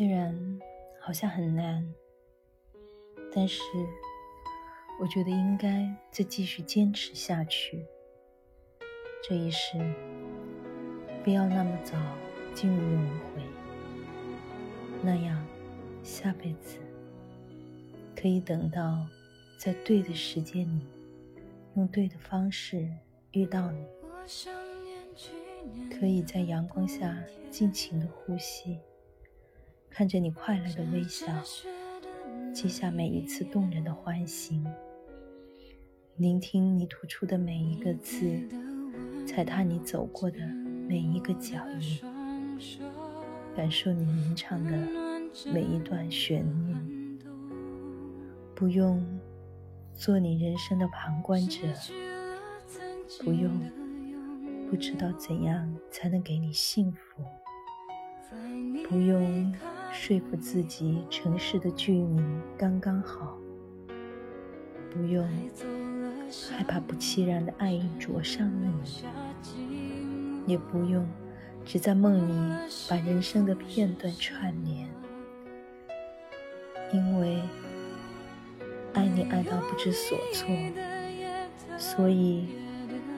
虽然好像很难，但是我觉得应该再继续坚持下去。这一世不要那么早进入轮回，那样下辈子可以等到在对的时间里，用对的方式遇到你，可以在阳光下尽情的呼吸。看着你快乐的微笑，记下每一次动人的欢欣，聆听你吐出的每一个字，踩踏你走过的每一个脚印，感受你吟唱的每一段旋律。不用做你人生的旁观者，不用不知道怎样才能给你幸福，不用。说服自己，城市的距离刚刚好，不用害怕不期然的爱意灼伤了你，也不用只在梦里把人生的片段串联，因为爱你爱到不知所措，所以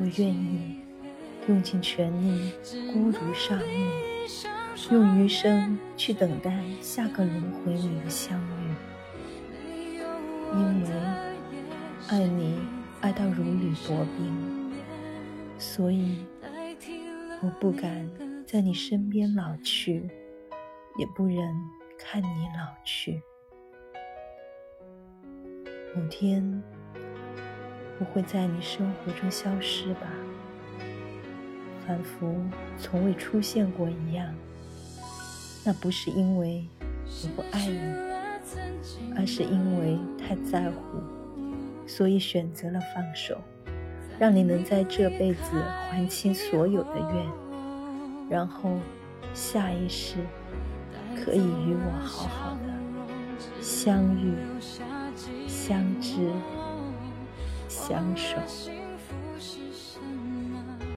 我愿意用尽全力，孤独上路。用余生去等待下个轮回里的相遇，因为爱你爱到如履薄冰，所以我不敢在你身边老去，也不忍看你老去。某天我会在你生活中消失吧，仿佛从未出现过一样。那不是因为我不爱你，而是因为太在乎，所以选择了放手，让你能在这辈子还清所有的愿，然后下一世可以与我好好的相遇、相知、相守。